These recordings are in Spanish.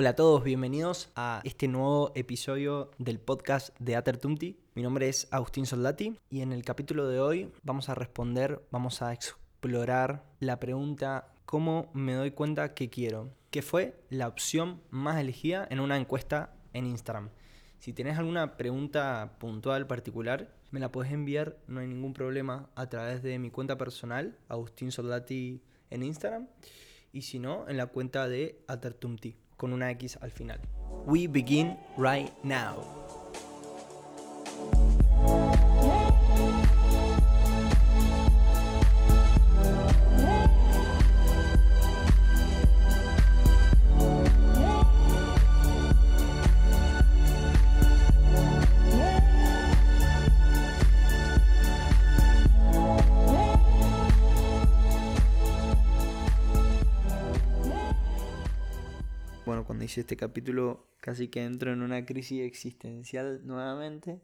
Hola a todos, bienvenidos a este nuevo episodio del podcast de Atertumti. Mi nombre es Agustín Soldati y en el capítulo de hoy vamos a responder, vamos a explorar la pregunta ¿cómo me doy cuenta que quiero? Que fue la opción más elegida en una encuesta en Instagram. Si tienes alguna pregunta puntual, particular, me la puedes enviar, no hay ningún problema, a través de mi cuenta personal, Agustín Soldati en Instagram, y si no, en la cuenta de Atertumti con una X al final. We begin right now. Hice este capítulo casi que entro en una crisis existencial nuevamente.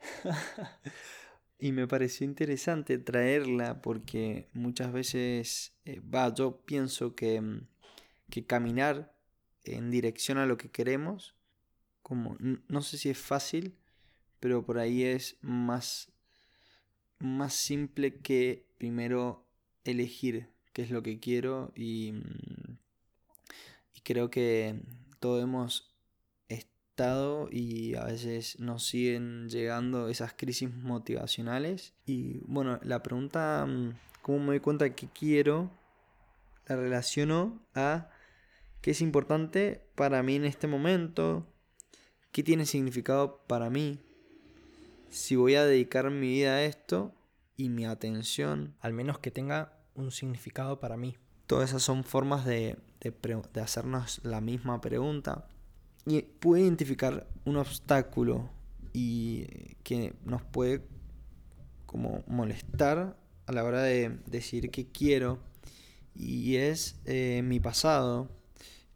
y me pareció interesante traerla porque muchas veces, eh, va, yo pienso que, mm, que caminar en dirección a lo que queremos, como no sé si es fácil, pero por ahí es más, más simple que primero elegir qué es lo que quiero y mm, y creo que todos hemos estado y a veces nos siguen llegando esas crisis motivacionales. Y bueno, la pregunta, mm, ¿cómo me doy cuenta que quiero? La relaciono a qué es importante para mí en este momento, qué tiene significado para mí, si voy a dedicar mi vida a esto y mi atención, al menos que tenga un significado para mí. Todas esas son formas de, de, hacernos la misma pregunta. Y puede identificar un obstáculo y que nos puede como molestar a la hora de decir que quiero y es eh, mi pasado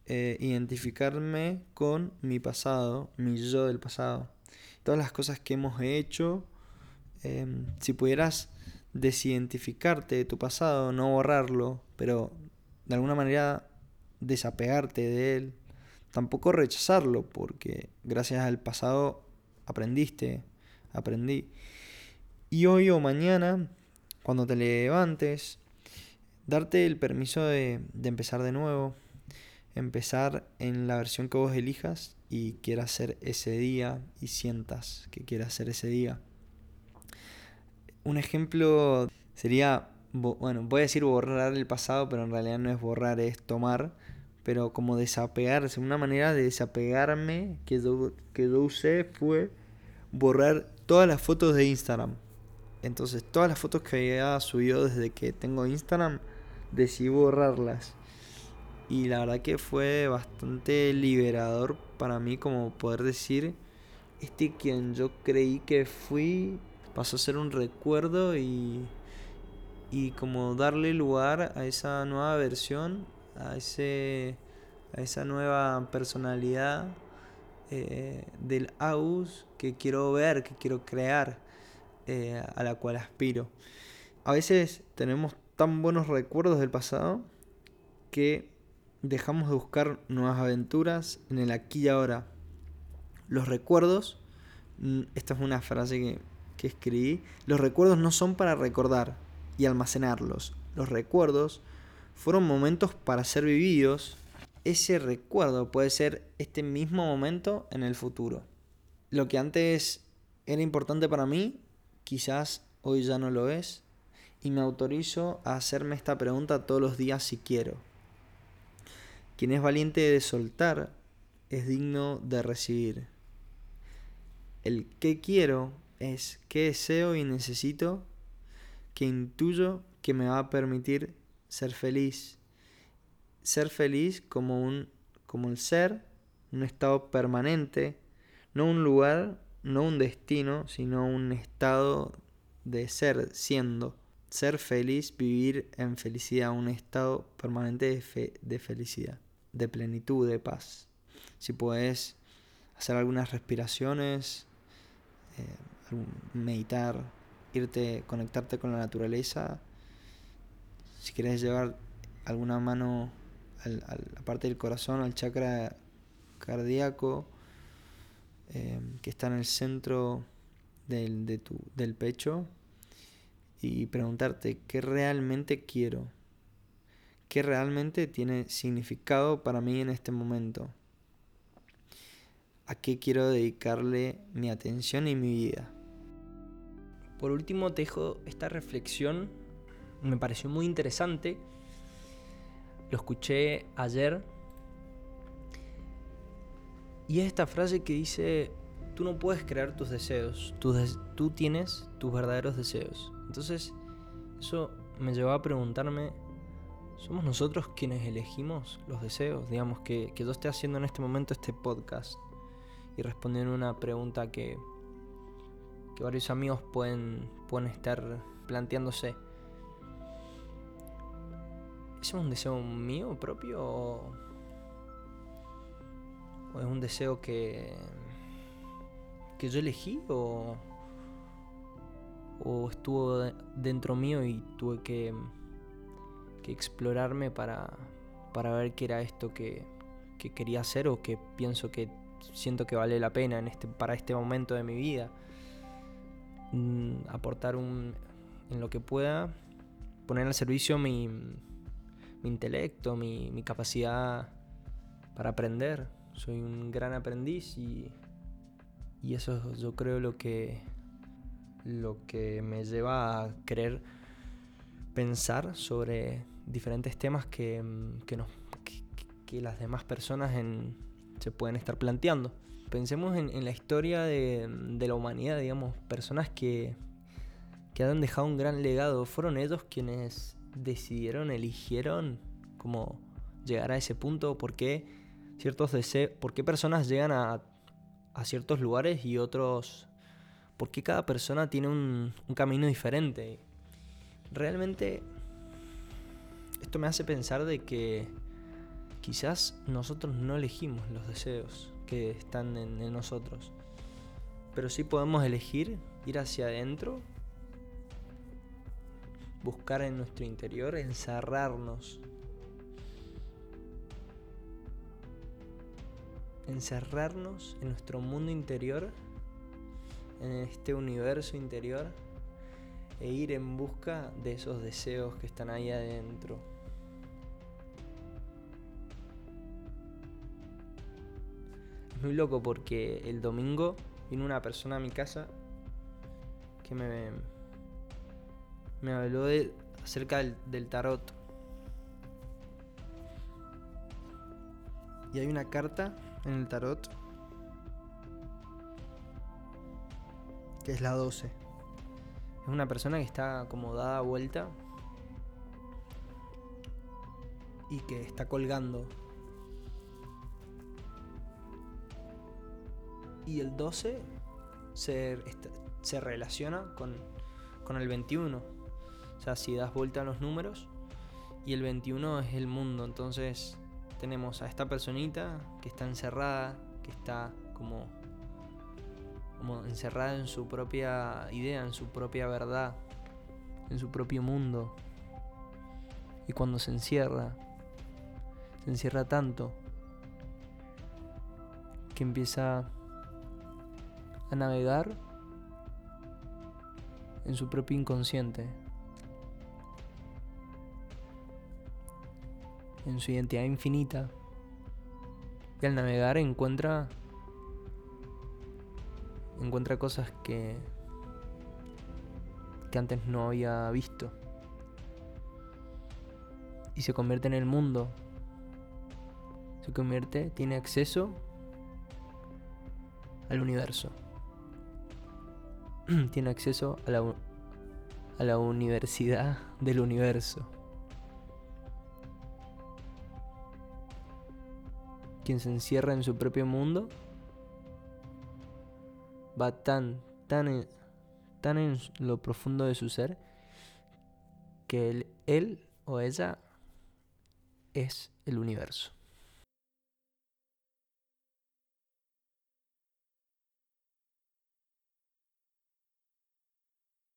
eh, identificarme con mi pasado mi yo del pasado todas las cosas que hemos hecho em, si pudieras desidentificarte de tu pasado no borrarlo pero de alguna manera desapegarte de él, tampoco rechazarlo, porque gracias al pasado aprendiste, aprendí. Y hoy o mañana, cuando te levantes, darte el permiso de, de empezar de nuevo, empezar en la versión que vos elijas y quieras hacer ese día y sientas que quieras hacer ese día. Un ejemplo sería, bueno, voy a decir borrar el pasado, pero en realidad no es borrar, es tomar pero como desapegarse. Una manera de desapegarme que yo, que yo usé fue borrar todas las fotos de Instagram. Entonces, todas las fotos que había subido desde que tengo Instagram, decidí borrarlas. Y la verdad que fue bastante liberador para mí como poder decir, este quien yo creí que fui pasó a ser un recuerdo y, y como darle lugar a esa nueva versión a, ese, a esa nueva personalidad eh, del AUS que quiero ver, que quiero crear, eh, a la cual aspiro. A veces tenemos tan buenos recuerdos del pasado que dejamos de buscar nuevas aventuras en el aquí y ahora. Los recuerdos, mm, esta es una frase que, que escribí, los recuerdos no son para recordar y almacenarlos. Los recuerdos fueron momentos para ser vividos, ese recuerdo puede ser este mismo momento en el futuro. Lo que antes era importante para mí, quizás hoy ya no lo es, y me autorizo a hacerme esta pregunta todos los días si quiero. Quien es valiente de soltar es digno de recibir. El que quiero es qué deseo y necesito que intuyo que me va a permitir ser feliz. Ser feliz como un como el ser, un estado permanente, no un lugar, no un destino, sino un estado de ser, siendo. Ser feliz, vivir en felicidad, un estado permanente de, de felicidad, de plenitud, de paz. Si puedes hacer algunas respiraciones, eh, meditar, irte, conectarte con la naturaleza, si quieres llevar alguna mano a la parte del corazón, al chakra cardíaco, eh, que está en el centro del, del pecho, y preguntarte qué realmente quiero, qué realmente tiene significado para mí en este momento, a qué quiero dedicarle mi atención y mi vida. Por último, te dejo esta reflexión, me pareció muy interesante, lo escuché ayer, y es esta frase que dice, tú no puedes crear tus deseos, tú, tienes tus verdaderos deseos. Entonces, eso me llevó a preguntarme, ¿somos nosotros quienes elegimos los deseos? Digamos que, que yo esté haciendo en este momento este podcast y respondiendo una pregunta que que varios amigos pueden, pueden estar planteándose. ¿Es un deseo mío propio o, es un deseo que, que yo elegí o, o estuvo dentro mío y tuve que, que explorarme para, para ver qué era esto que, que quería hacer o que pienso que siento que vale la pena en este, para este momento de mi vida? Mm, aportar un, en lo que pueda, poner al servicio mi, mi intelecto, mi, mi, capacidad para aprender. Soy un gran aprendiz y, y eso yo creo lo que, lo que me lleva a querer pensar sobre diferentes temas que, que, nos, que, las demás personas se pueden estar planteando pensemos en, la historia de, la humanidad, digamos, personas que, que han dejado un gran legado. Fueron ellos quienes decidieron, eligieron como llegar a ese punto, por qué ciertos deseos, por qué personas llegan a, ciertos lugares y otros, por qué cada persona tiene un, un camino diferente. Realmente esto me hace pensar de que quizás nosotros no elegimos los deseos que están en, nosotros. Pero sí podemos elegir ir hacia adentro, buscar en nuestro interior, encerrarnos. Encerrarnos en nuestro mundo interior, en este universo interior, e ir en busca de esos deseos que están ahí adentro. Muy loco porque el domingo vino una persona a mi casa que me, habló de, acerca del, tarot. Y hay una carta en el tarot que es la 12. Es una persona que está como dada vuelta y que está colgando y el 12 se, se relaciona con, con, el 21. O sea, si das vuelta a los números y el 21 es el mundo, entonces tenemos a esta personita que está encerrada, que está como, como encerrada en su propia idea, en su propia verdad, en su propio mundo. Y cuando se encierra, se encierra tanto que empieza a navegar en su propio inconsciente, en su identidad infinita. Y al navegar encuentra encuentra cosas que que antes no había visto. Y se convierte en el mundo. Se convierte, tiene acceso al universo. tiene acceso a la, a la universidad del universo. Quien se encierra en su propio mundo va tan, tan, tan en lo profundo de su ser que él, él o ella es el universo.